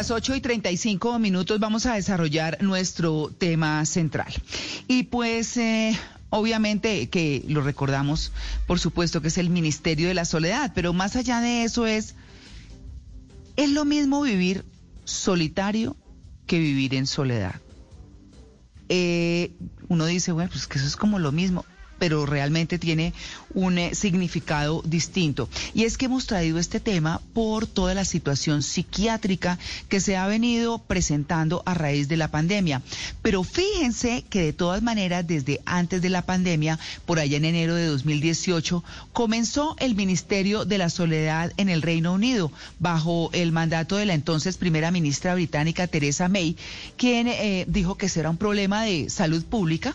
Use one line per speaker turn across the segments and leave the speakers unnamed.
Las 8 y 35 minutos vamos a desarrollar nuestro tema central. Y pues, eh, obviamente que lo recordamos, por supuesto que es el Ministerio de la Soledad, pero más allá de eso es, es lo mismo vivir solitario que vivir en soledad. Eh, uno dice, bueno, pues que eso es como lo mismo pero realmente tiene un eh, significado distinto. Y es que hemos traído este tema por toda la situación psiquiátrica que se ha venido presentando a raíz de la pandemia. Pero fíjense que de todas maneras, desde antes de la pandemia, por allá en enero de 2018, comenzó el Ministerio de la Soledad en el Reino Unido, bajo el mandato de la entonces primera ministra británica Teresa May, quien eh, dijo que ese era un problema de salud pública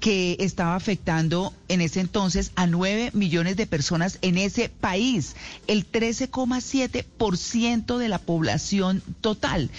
que estaba afectando en ese entonces a 9 millones de personas en ese país, el 13,7% de la población total.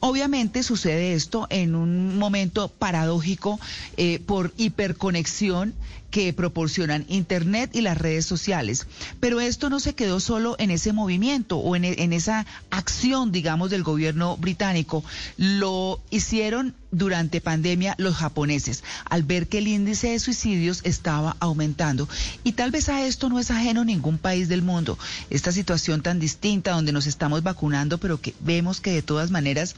Obviamente sucede esto en un momento paradójico eh, por hiperconexión que proporcionan Internet y las redes sociales. Pero esto no se quedó solo en ese movimiento o en, en esa acción, digamos, del gobierno británico. Lo hicieron durante pandemia los japoneses, al ver que el índice de suicidios estaba aumentando. Y tal vez a esto no es ajeno ningún país del mundo. Esta situación tan distinta donde nos estamos vacunando, pero que vemos que de todas maneras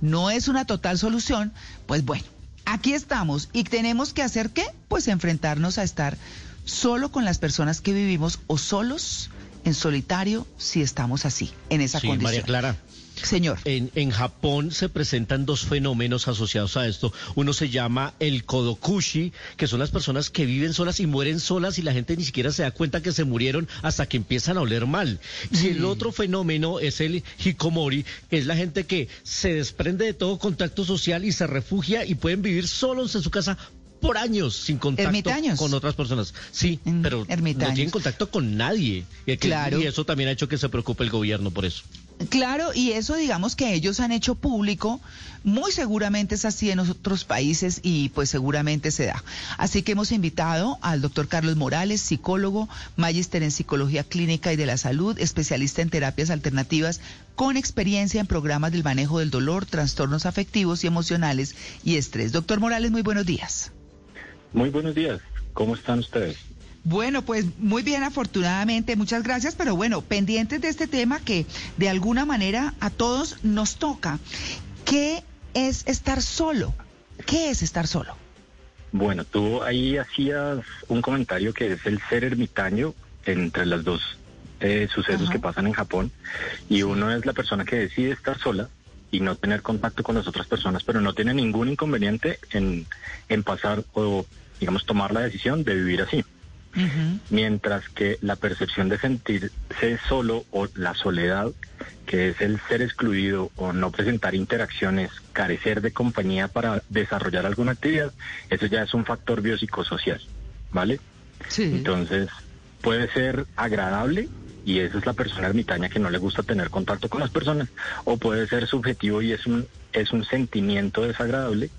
no es una total solución, pues bueno, aquí estamos y tenemos que hacer qué? Pues enfrentarnos a estar solo con las personas que vivimos o solos en solitario si estamos así, en esa
sí,
condición.
María Clara.
Señor.
En, en, Japón se presentan dos fenómenos asociados a esto. Uno se llama el kodokushi, que son las personas que viven solas y mueren solas y la gente ni siquiera se da cuenta que se murieron hasta que empiezan a oler mal. Y el otro fenómeno es el hikomori, que es la gente que se desprende de todo contacto social y se refugia y pueden vivir solos en su casa por años sin contacto
Ermitaños.
con otras personas. Sí, pero
ermitaños.
no tienen contacto con nadie. Y, que-
Claro.
y eso también ha hecho que se preocupe el gobierno por eso.
Claro, y eso digamos que ellos han hecho público, muy seguramente es así en otros países y pues seguramente se da. Así que hemos invitado al doctor Carlos Morales, psicólogo, magíster en psicología clínica y de la salud, especialista en terapias alternativas, con experiencia en programas del manejo del dolor, trastornos afectivos y emocionales y estrés. Doctor Morales, muy buenos días.
Muy buenos días. ¿Cómo están ustedes?
Bueno, pues muy bien, afortunadamente, muchas gracias, pero bueno, pendientes de este tema que de alguna manera a todos nos toca. ¿Qué es estar solo? ¿Qué es estar solo?
Bueno, tú ahí hacías un comentario que es el ser ermitaño entre las dos eh, sucesos
Ajá.
que pasan en Japón. Y uno es la persona que decide estar sola y no tener contacto con las otras personas, pero no tiene ningún inconveniente en, en pasar o, digamos, tomar la decisión de vivir así. Mientras que la percepción de sentirse solo o la soledad, que es el ser excluido o no presentar interacciones, carecer de compañía para desarrollar alguna actividad, eso ya es un factor biopsicosocial, ¿vale?
Sí.
Entonces, puede ser agradable y esa es la persona ermitaña que no le gusta tener contacto con las personas, o puede ser subjetivo y es un, es un sentimiento desagradable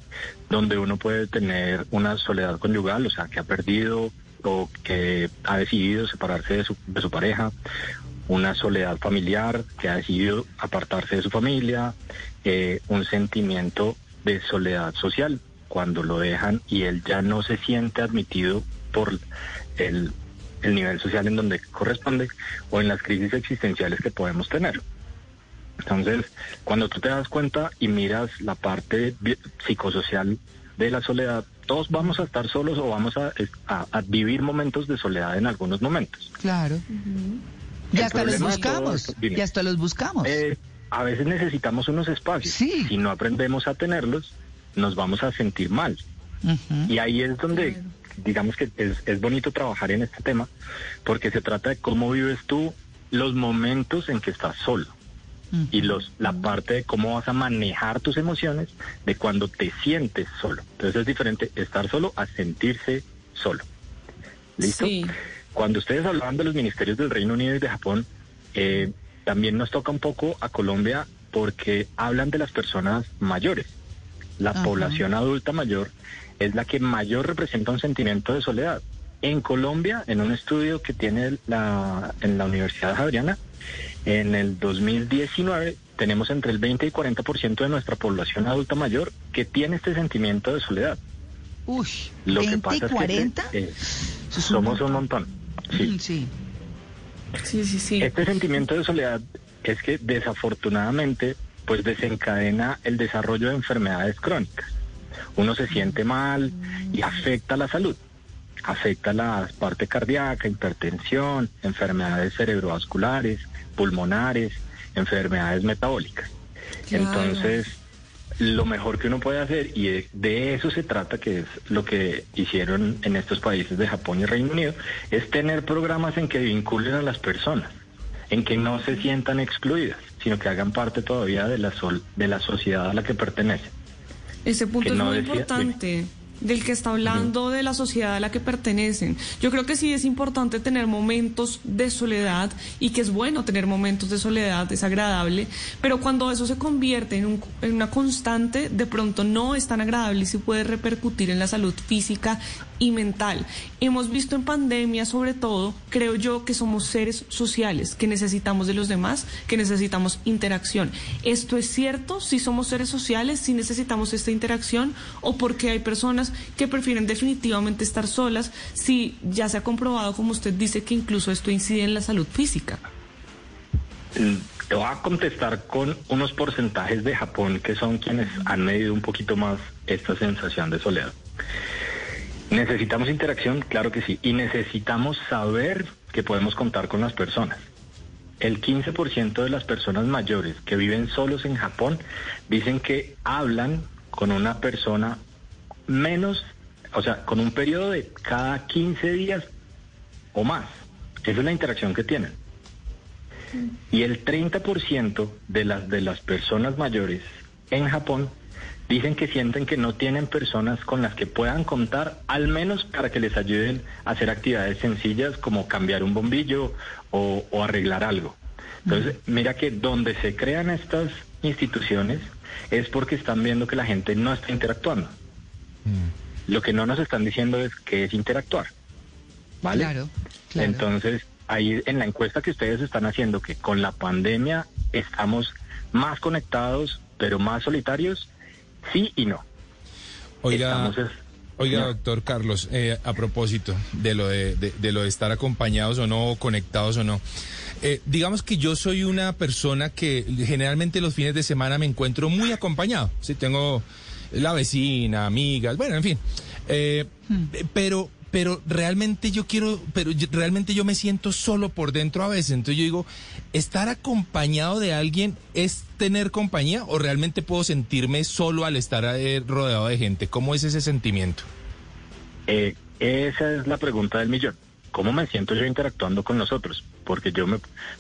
donde uno puede tener una soledad conyugal, o sea, que ha perdido o que ha decidido separarse de su, de su pareja, una soledad familiar, que ha decidido apartarse de su familia, eh, un sentimiento de soledad social, cuando lo dejan y él ya no se siente admitido por el, el nivel social en donde corresponde o en las crisis existenciales que podemos tener. Entonces, cuando tú te das cuenta y miras la parte psicosocial de la soledad, todos vamos a estar solos o vamos a, a- a vivir momentos de soledad en algunos momentos.
Claro. Y
El
hasta los buscamos.
esto-.
Y hasta los buscamos.
Eh, a veces necesitamos unos espacios.
Sí.
Si no aprendemos a tenerlos, nos vamos a sentir mal. Y ahí es donde, digamos que es, es bonito trabajar en este tema, porque se trata de cómo vives tú los momentos en que estás solo. Y los la parte de cómo vas a manejar tus emociones de cuando te sientes solo. Entonces es diferente estar solo a sentirse solo. ¿Listo? Cuando ustedes hablaban de los ministerios del Reino Unido y de Japón, eh, también nos toca un poco a Colombia porque hablan de las personas mayores. La población adulta mayor es la que mayor representa un sentimiento de soledad. En Colombia, en un estudio que tiene la, en la Universidad Javeriana, en el 2019 tenemos entre el 20 y 40% de nuestra población adulta mayor que tiene este sentimiento de soledad.
Uy, Lo 20 que pasa y 40? Es que,
eh, somos un montón. Sí.
sí.
Sí, sí, sí.
Este sentimiento de soledad es que desafortunadamente pues desencadena el desarrollo de enfermedades crónicas. Uno se siente mal y afecta la salud afecta la parte cardíaca, hipertensión, enfermedades cerebrovasculares, pulmonares, enfermedades metabólicas. Entonces, lo mejor que uno puede hacer, y de eso se trata, que es lo que hicieron en estos países de Japón y Reino Unido, es tener programas en que vinculen a las personas, en que no se sientan excluidas, sino que hagan parte todavía de la, de la sociedad a la que pertenecen.
Ese punto es muy importante del que está hablando de la sociedad a la que pertenecen. Yo creo que sí es importante tener momentos de soledad y que es bueno tener momentos de soledad, es agradable, pero cuando eso se convierte en, en una constante, de pronto no es tan agradable y sí puede repercutir en la salud física y mental. Hemos visto en pandemia, sobre todo, creo yo que somos seres sociales, que necesitamos de los demás, que necesitamos interacción. ¿Esto es cierto? Si somos seres sociales, si necesitamos esta interacción, o porque hay personas que prefieren definitivamente estar solas, si ya se ha comprobado, como usted dice, que incluso esto incide en la salud física.
Te voy a contestar con unos porcentajes de Japón que son quienes han medido un poquito más esta sensación de soledad. Necesitamos interacción, claro que sí, y necesitamos saber que podemos contar con las personas. El 15% de las personas mayores que viven solos en Japón dicen que hablan con una persona menos, o sea, con un periodo de cada 15 días o más. Esa es la interacción que tienen. Y el 30% de las, de las personas mayores en Japón dicen que sienten que no tienen personas con las que puedan contar, al menos para que les ayuden a hacer actividades sencillas como cambiar un bombillo o, arreglar algo. Entonces, mira que donde se crean estas instituciones es porque están viendo que la gente no está interactuando. Mm. Lo que no nos están diciendo es que es interactuar. ¿Vale?
Claro,
Entonces, ahí en la encuesta que ustedes están haciendo, que con la pandemia estamos más conectados, pero más solitarios, sí y no.
Oiga, oiga doctor Carlos, eh, a propósito de lo de, de, lo de estar acompañados o no, conectados o no. Eh, digamos que yo soy una persona que generalmente los fines de semana me encuentro muy acompañado. Sí, tengo la vecina, amigas, bueno, en fin. Eh, hmm. Pero pero realmente yo quiero, pero realmente yo me siento solo por dentro a veces. Entonces yo digo, ¿estar acompañado de alguien es tener compañía o realmente puedo sentirme solo al estar eh, rodeado de gente? ¿Cómo es ese sentimiento?
Eh, esa es la pregunta del millón. ¿Cómo me siento yo interactuando con los otros? Porque yo me,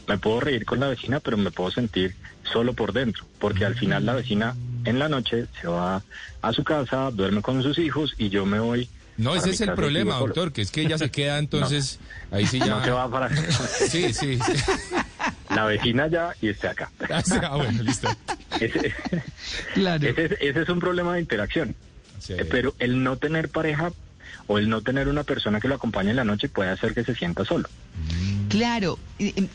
me puedo reír con la vecina, pero me puedo sentir solo por dentro, porque al final la vecina en la noche se va a su casa, duerme con sus hijos y yo me voy
no, ese es el problema, doctor, que es que ella se queda entonces, ahí sí ya...
No se va para...
sí, sí,
La vecina ya y esté acá.
Ah, ah, bueno, listo.
Ese, claro. ese, es un problema de interacción. Eh, pero el no tener pareja o el no tener una persona que lo acompañe en la noche puede hacer que se sienta solo.
Claro,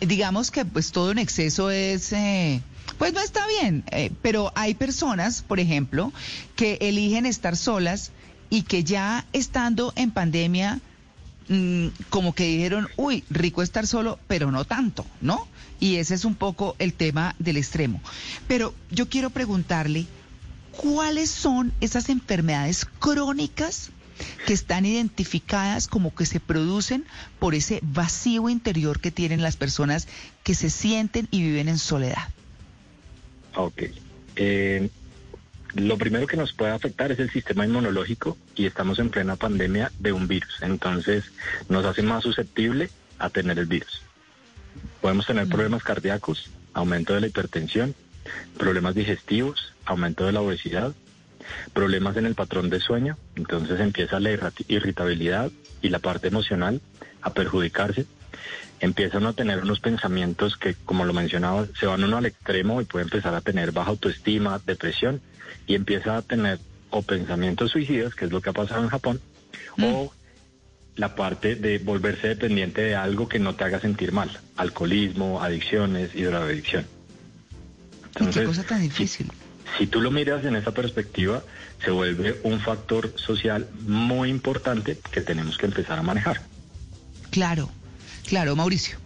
digamos que pues todo en exceso es... Eh, pues no está bien, eh, pero hay personas, por ejemplo, que eligen estar solas y que ya estando en pandemia, mm, como que dijeron, uy, rico estar solo, pero no tanto, ¿no? Y ese es un poco el tema del extremo. Pero yo quiero preguntarle, ¿cuáles son esas enfermedades crónicas que están identificadas como que se producen por ese vacío interior que tienen las personas que se sienten y viven en soledad?
Ok. Eh, lo primero que nos puede afectar es el sistema inmunológico y estamos en plena pandemia de un virus. Entonces nos hace más susceptible a tener el virus. Podemos tener mm. problemas cardíacos, aumento de la hipertensión, problemas digestivos, aumento de la obesidad, problemas en el patrón de sueño, entonces empieza la irritabilidad y la parte emocional a perjudicarse. Empiezan a tener unos pensamientos que, como lo mencionaba, se van uno al extremo y puede empezar a tener baja autoestima, depresión, y empieza a tener o pensamientos suicidas, que es lo que ha pasado en Japón, mm. o la parte de volverse dependiente de algo que no te haga sentir mal, alcoholismo, adicciones y drogadicción.
Entonces, ¿Qué cosa tan difícil?
Si, tú lo miras en esa perspectiva, se vuelve un factor social muy importante que tenemos que empezar a manejar.
Claro, claro, Mauricio.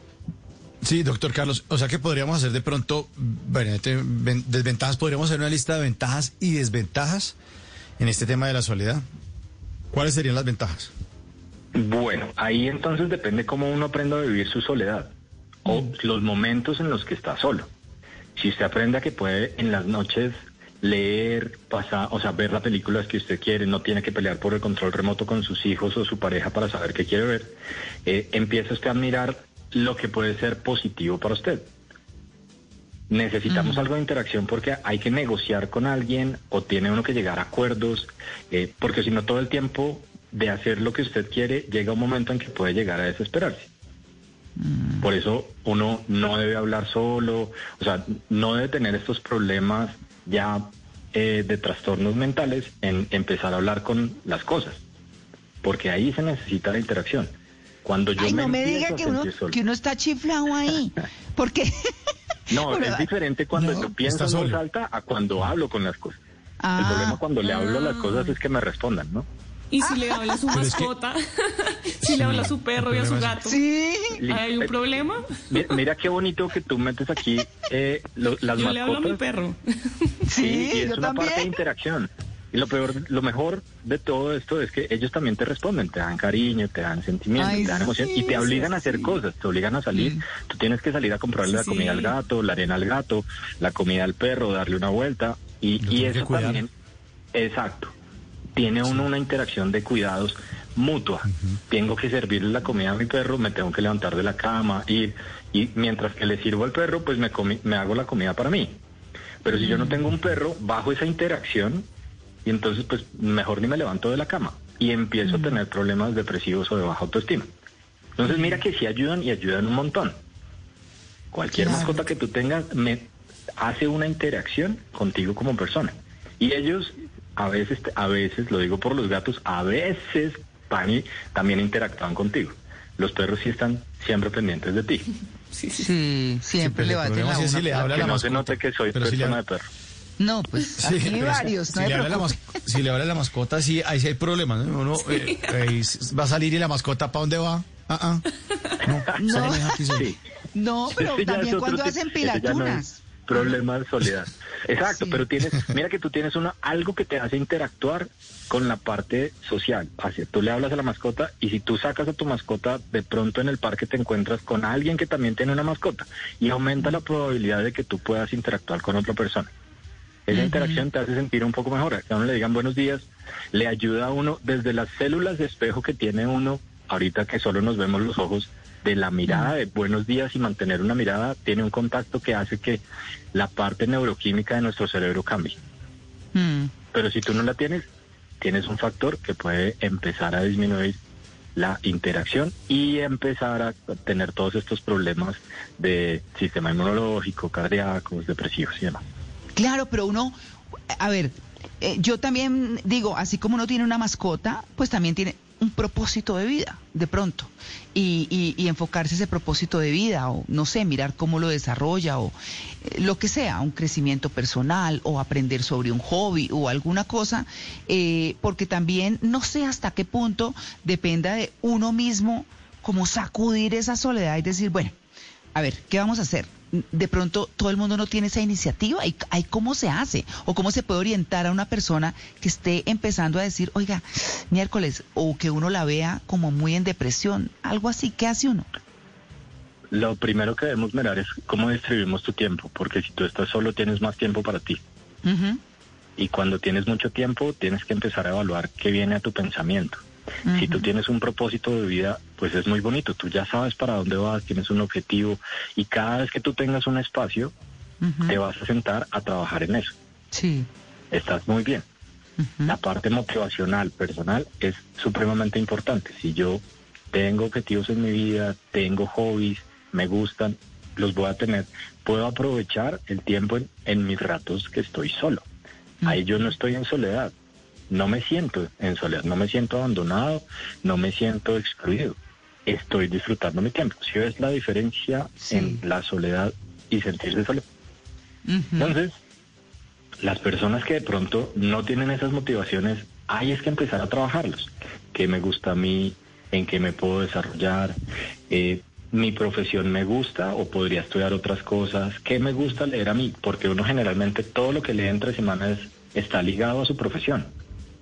Sí, doctor Carlos, o sea que podríamos hacer de pronto, bueno, desventajas, podríamos hacer una lista de ventajas y desventajas en este tema de la soledad. ¿Cuáles serían las ventajas?
Bueno, ahí entonces depende cómo uno aprenda a vivir su soledad o mm. los momentos en los que está solo. Si usted aprende a que puede en las noches leer, pasar, o sea, ver las películas que usted quiere, no tiene que pelear por el control remoto con sus hijos o su pareja para saber qué quiere ver, eh, empieza usted a mirar lo que puede ser positivo para usted. Necesitamos algo de interacción porque hay que negociar con alguien o tiene uno que llegar a acuerdos, eh, porque si no todo el tiempo de hacer lo que usted quiere, llega un momento en que puede llegar a desesperarse. Mm. Por eso uno no debe hablar solo, o sea, no debe tener estos problemas ya eh, de trastornos mentales en empezar a hablar con las cosas, porque ahí se necesita la interacción. Cuando yo
Ay,
me
no me diga que uno, que uno está chiflado ahí, porque...
no, es diferente cuando yo pienso en voz alta a cuando hablo con las cosas. el ah. problema cuando le hablo las cosas es que me respondan, ¿no?
Y si le habla a su mascota, si le habla a su perro y a su gato, ¿Sí? ¿hay un problema?
Mira, qué bonito que tú metes aquí eh, las mascotas. Yo
le hablo a mi perro.
Sí, y es una parte de interacción. Y lo peor, lo mejor de todo esto es que ellos también te responden, te dan cariño, te dan sentimiento, te dan emoción y te obligan a hacer cosas, te obligan a salir. Tú tienes que salir a comprarle la comida al gato, la arena al gato, la comida al perro, darle una vuelta y, y eso también, exacto tiene uno una interacción de cuidados mutua. Tengo que servirle la comida a mi perro, me tengo que levantar de la cama, ir, y mientras que le sirvo al perro, pues me, me hago la comida para mí. Pero si yo no tengo un perro, bajo esa interacción, y entonces pues mejor ni me levanto de la cama y empiezo a tener problemas depresivos o de baja autoestima. Entonces mira que sí ayudan y ayudan un montón. Cualquier mascota que tú tengas me hace una interacción contigo como persona. Y ellos a veces, a veces, lo digo por los gatos, a veces Pani también interactúan contigo. Los perros sí están siempre pendientes de ti.
Sí, sí. siempre le baten
la
si
le habla
que
la
no se note que soy persona de perro.
No, pues hay varios,
si, le habla la si le habla la mascota, sí, ahí sí hay problemas. ¿no? Uno eh, va a salir y la mascota, ¿para dónde va? Ah, ah.
No, no, pero también cuando hacen pilatunas
problema de soledad. Exacto, pero tienes, mira que tú tienes una, algo que te hace interactuar con la parte social. Así, tú le hablas a la mascota y si tú sacas a tu mascota, de pronto en el parque te encuentras con alguien que también tiene una mascota y aumenta la probabilidad de que tú puedas interactuar con otra persona. Esa interacción te hace sentir un poco mejor. Que a uno le digan buenos días, le ayuda a uno desde las células de espejo que tiene uno, ahorita que solo nos vemos los ojos, de la mirada de buenos días y mantener una mirada tiene un contacto que hace que la parte neuroquímica de nuestro cerebro cambie. Mm. Pero si tú no la tienes, tienes un factor que puede empezar a disminuir la interacción y empezar a tener todos estos problemas de sistema inmunológico, cardíacos, depresivos y demás.
Claro, pero uno, a ver, eh, yo también digo, así como uno tiene una mascota, pues también tiene un propósito de vida, de pronto, y, y, enfocarse ese propósito de vida, o no sé, mirar cómo lo desarrolla, o eh, lo que sea, un crecimiento personal, o aprender sobre un hobby, o alguna cosa, eh, porque también no sé hasta qué punto dependa de uno mismo como sacudir esa soledad y decir, bueno, a ver, ¿qué vamos a hacer? De pronto todo el mundo no tiene esa iniciativa y hay cómo se hace o cómo se puede orientar a una persona que esté empezando a decir, oiga, miércoles, o que uno la vea como muy en depresión, algo así, ¿qué hace uno?
Lo primero que debemos mirar es cómo distribuimos tu tiempo, porque si tú estás solo tienes más tiempo para ti. Y cuando tienes mucho tiempo, tienes que empezar a evaluar qué viene a tu pensamiento. Si tú tienes un propósito de vida, pues es muy bonito. Tú ya sabes para dónde vas, tienes un objetivo y cada vez que tú tengas un espacio, te vas a sentar a trabajar en eso.
Sí.
Estás muy bien. La parte motivacional, personal, es supremamente importante. Si yo tengo objetivos en mi vida, tengo hobbies, me gustan, los voy a tener, puedo aprovechar el tiempo en, mis ratos que estoy solo. Ahí yo no estoy en soledad, no me siento en soledad, no me siento abandonado, no me siento excluido. Estoy disfrutando mi tiempo. Si ves la diferencia en la soledad y sentirse solo. Entonces, las personas que de pronto no tienen esas motivaciones, hay es que empezar a trabajarlos. ¿Qué me gusta a mí? ¿En qué me puedo desarrollar? Eh, mi profesión me gusta o podría estudiar otras cosas. ¿Qué me gusta leer a mí? Porque uno generalmente todo lo que lee entre semanas está ligado a su profesión.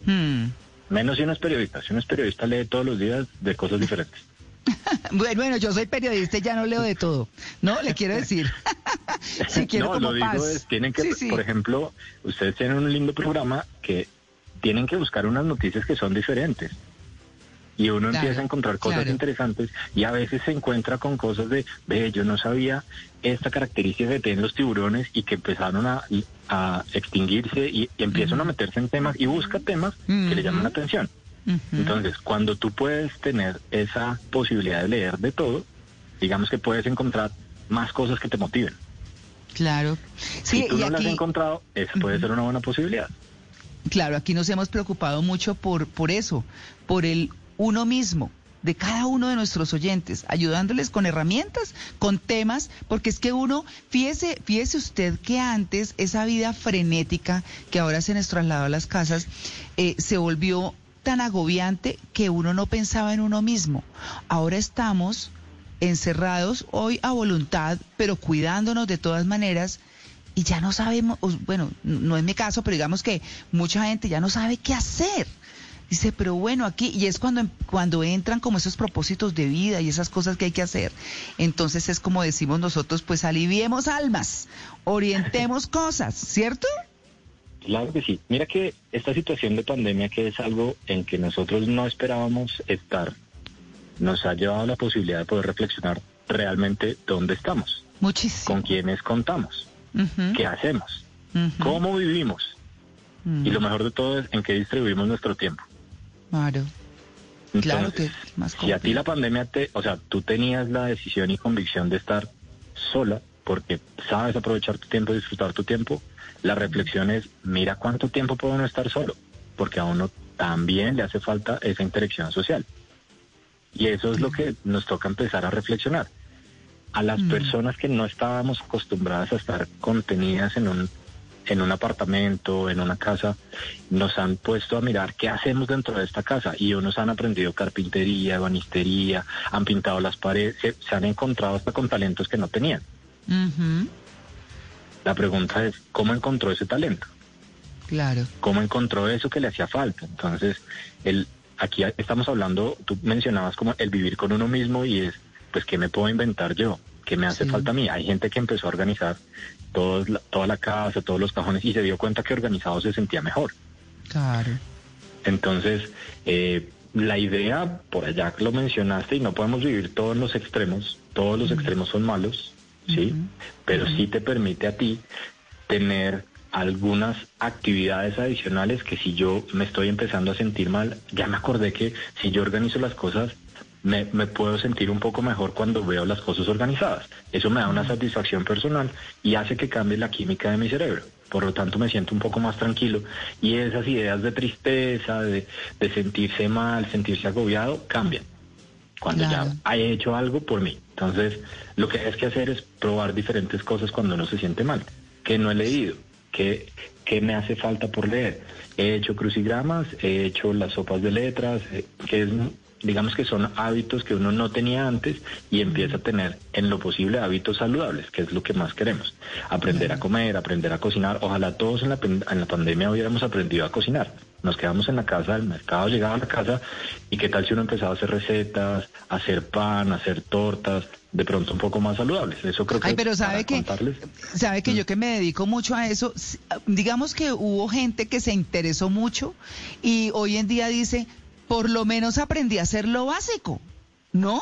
Hmm. Menos si uno es periodista. Si uno es periodista lee todos los días de cosas diferentes.
bueno, bueno, yo soy periodista y ya no leo de todo. No, le quiero decir. si quiero no,
lo digo es, tienen que, por ejemplo, ustedes tienen un lindo programa que tienen que buscar unas noticias que son diferentes y uno empieza a encontrar cosas interesantes y a veces se encuentra con cosas de, ve, yo no sabía esta característica que tienen los tiburones y que empezaron a, extinguirse y, empiezan a meterse en temas y busca temas que le llaman la atención. Entonces, cuando tú puedes tener esa posibilidad de leer de todo, digamos que puedes encontrar más cosas que te motiven.
Claro.
si tú no las has encontrado, esa puede ser una buena posibilidad.
Claro, aquí nos hemos preocupado mucho por, por eso, por el uno mismo, de cada uno de nuestros oyentes, ayudándoles con herramientas, con temas, porque es que uno, fíjese, fíjese usted que antes esa vida frenética que ahora se nos trasladó a las casas, eh, se volvió tan agobiante que uno no pensaba en uno mismo. Ahora estamos encerrados hoy a voluntad, pero cuidándonos de todas maneras y ya no sabemos, bueno, no es mi caso, pero digamos que mucha gente ya no sabe qué hacer. Dice, pero bueno, aquí, y es cuando, cuando entran como esos propósitos de vida y esas cosas que hay que hacer. Entonces es como decimos nosotros, pues aliviemos almas, orientemos cosas, ¿cierto?
Claro que sí. Mira que esta situación de pandemia, que es algo en que nosotros no esperábamos estar, nos ha llevado a la posibilidad de poder reflexionar realmente dónde estamos.
Muchísimo.
Con quiénes contamos. ¿Qué hacemos? ¿Cómo vivimos? Y lo mejor de todo es en qué distribuimos nuestro tiempo.
Claro. claro que más
Si a ti la pandemia te, o sea, tú tenías la decisión y convicción de estar sola porque sabes aprovechar tu tiempo, disfrutar tu tiempo, la reflexión es, mira cuánto tiempo puede uno estar solo, porque a uno también le hace falta esa interacción social. Y eso es lo que nos toca empezar a reflexionar. A las mm. personas que no estábamos acostumbradas a estar contenidas en un en un apartamento, en una casa, nos han puesto a mirar qué hacemos dentro de esta casa y unos han aprendido carpintería, banistería, han pintado las paredes, se, han encontrado hasta con talentos que no tenían. La pregunta es, ¿cómo encontró ese talento?
Claro.
¿Cómo encontró eso que le hacía falta? Entonces, el, aquí estamos hablando, tú mencionabas como el vivir con uno mismo y es, pues, ¿qué me puedo inventar yo? ¿Qué me hace falta a mí? Hay gente que empezó a organizar toda la casa, todos los cajones y se dio cuenta que organizado se sentía mejor.
Claro.
Entonces, eh, la idea, por allá que lo mencionaste, y no podemos vivir todos los extremos, todos los extremos son malos, ¿sí? Pero sí te permite a ti tener algunas actividades adicionales que si yo me estoy empezando a sentir mal, ya me acordé que si yo organizo las cosas, me, puedo sentir un poco mejor cuando veo las cosas organizadas. Eso me da una satisfacción personal y hace que cambie la química de mi cerebro. Por lo tanto, me siento un poco más tranquilo y esas ideas de tristeza, de, sentirse mal, sentirse agobiado, cambian cuando ya he hecho algo por mí. Entonces, lo que hay que hacer es probar diferentes cosas cuando uno se siente mal. Que no he leído, que, que me hace falta por leer. He hecho crucigramas, he hecho las sopas de letras, eh, que es digamos que son hábitos que uno no tenía antes y empieza a tener en lo posible hábitos saludables, que es lo que más queremos. Aprender a comer, aprender a cocinar. Ojalá todos en la, en la pandemia hubiéramos aprendido a cocinar. Nos quedamos en la casa, el mercado llegaba a la casa y qué tal si uno empezaba a hacer recetas, a hacer pan, a hacer tortas, de pronto un poco más saludables. Eso creo que
Ay, pero sabe que sabe que yo mm. que me dedico mucho a eso, digamos que hubo gente que se interesó mucho y hoy en día dice, por lo menos aprendí a hacer lo básico. ¿no?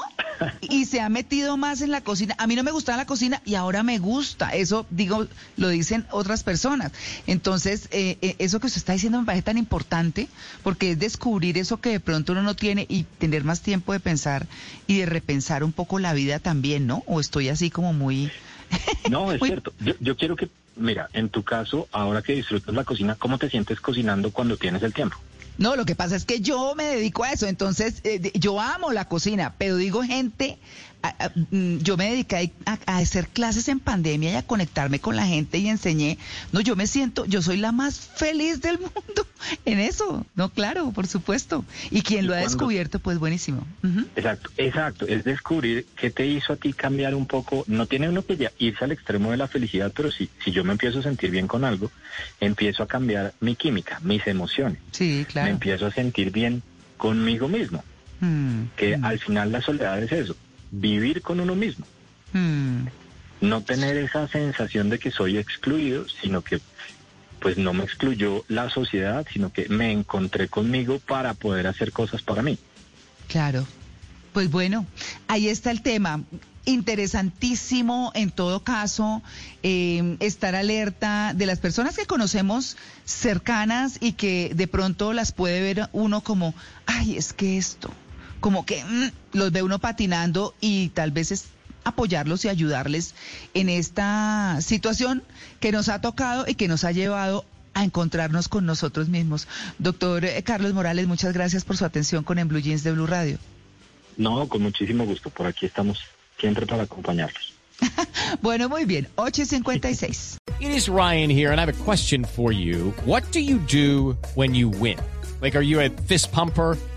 Y se ha metido más en la cocina. A mí no me gustaba la cocina y ahora me gusta. Eso, digo, lo dicen otras personas. Entonces, eh, eh, eso que usted está diciendo me parece tan importante porque es descubrir eso que de pronto uno no tiene y tener más tiempo de pensar y de repensar un poco la vida también, ¿no? O estoy así como muy...
No, es cierto. Yo, yo quiero que, mira, en tu caso, ahora que disfrutas la cocina, ¿cómo te sientes cocinando cuando tienes el tiempo?
No, lo que pasa es que yo me dedico a eso, entonces eh, yo amo la cocina, pero digo gente Mm, yo me dediqué a, hacer clases en pandemia y a conectarme con la gente y enseñé. No, yo me siento, yo soy la más feliz del mundo en eso. No, claro, por supuesto. Y quien lo ha descubierto, pues buenísimo.
Exacto, exacto. Es descubrir qué te hizo a ti cambiar un poco. No tiene uno que ya irse al extremo de la felicidad, pero si, si yo me empiezo a sentir bien con algo, empiezo a cambiar mi química, mis emociones.
Sí, claro.
Me empiezo a sentir bien conmigo mismo. Mm, que mm. al final la soledad es eso vivir con uno mismo. Hmm. No tener esa sensación de que soy excluido, sino que pues no me excluyó la sociedad, sino que me encontré conmigo para poder hacer cosas para mí.
Claro. Pues bueno, ahí está el tema. Interesantísimo en todo caso eh, estar alerta de las personas que conocemos cercanas y que de pronto las puede ver uno como, ay, es que esto, como que mm, los ve uno patinando y tal vez es apoyarlos y ayudarles en esta situación que nos ha tocado y que nos ha llevado a encontrarnos con nosotros mismos. Doctor eh, Carlos Morales, muchas gracias por su atención con En Blue Jeans de Blue Radio.
No, con muchísimo gusto. Por aquí estamos siempre para acompañarlos.
bueno, muy bien. 8.56.
It is Ryan here and I have a question for you. What do you do when you win? Like, are you a fist pumper?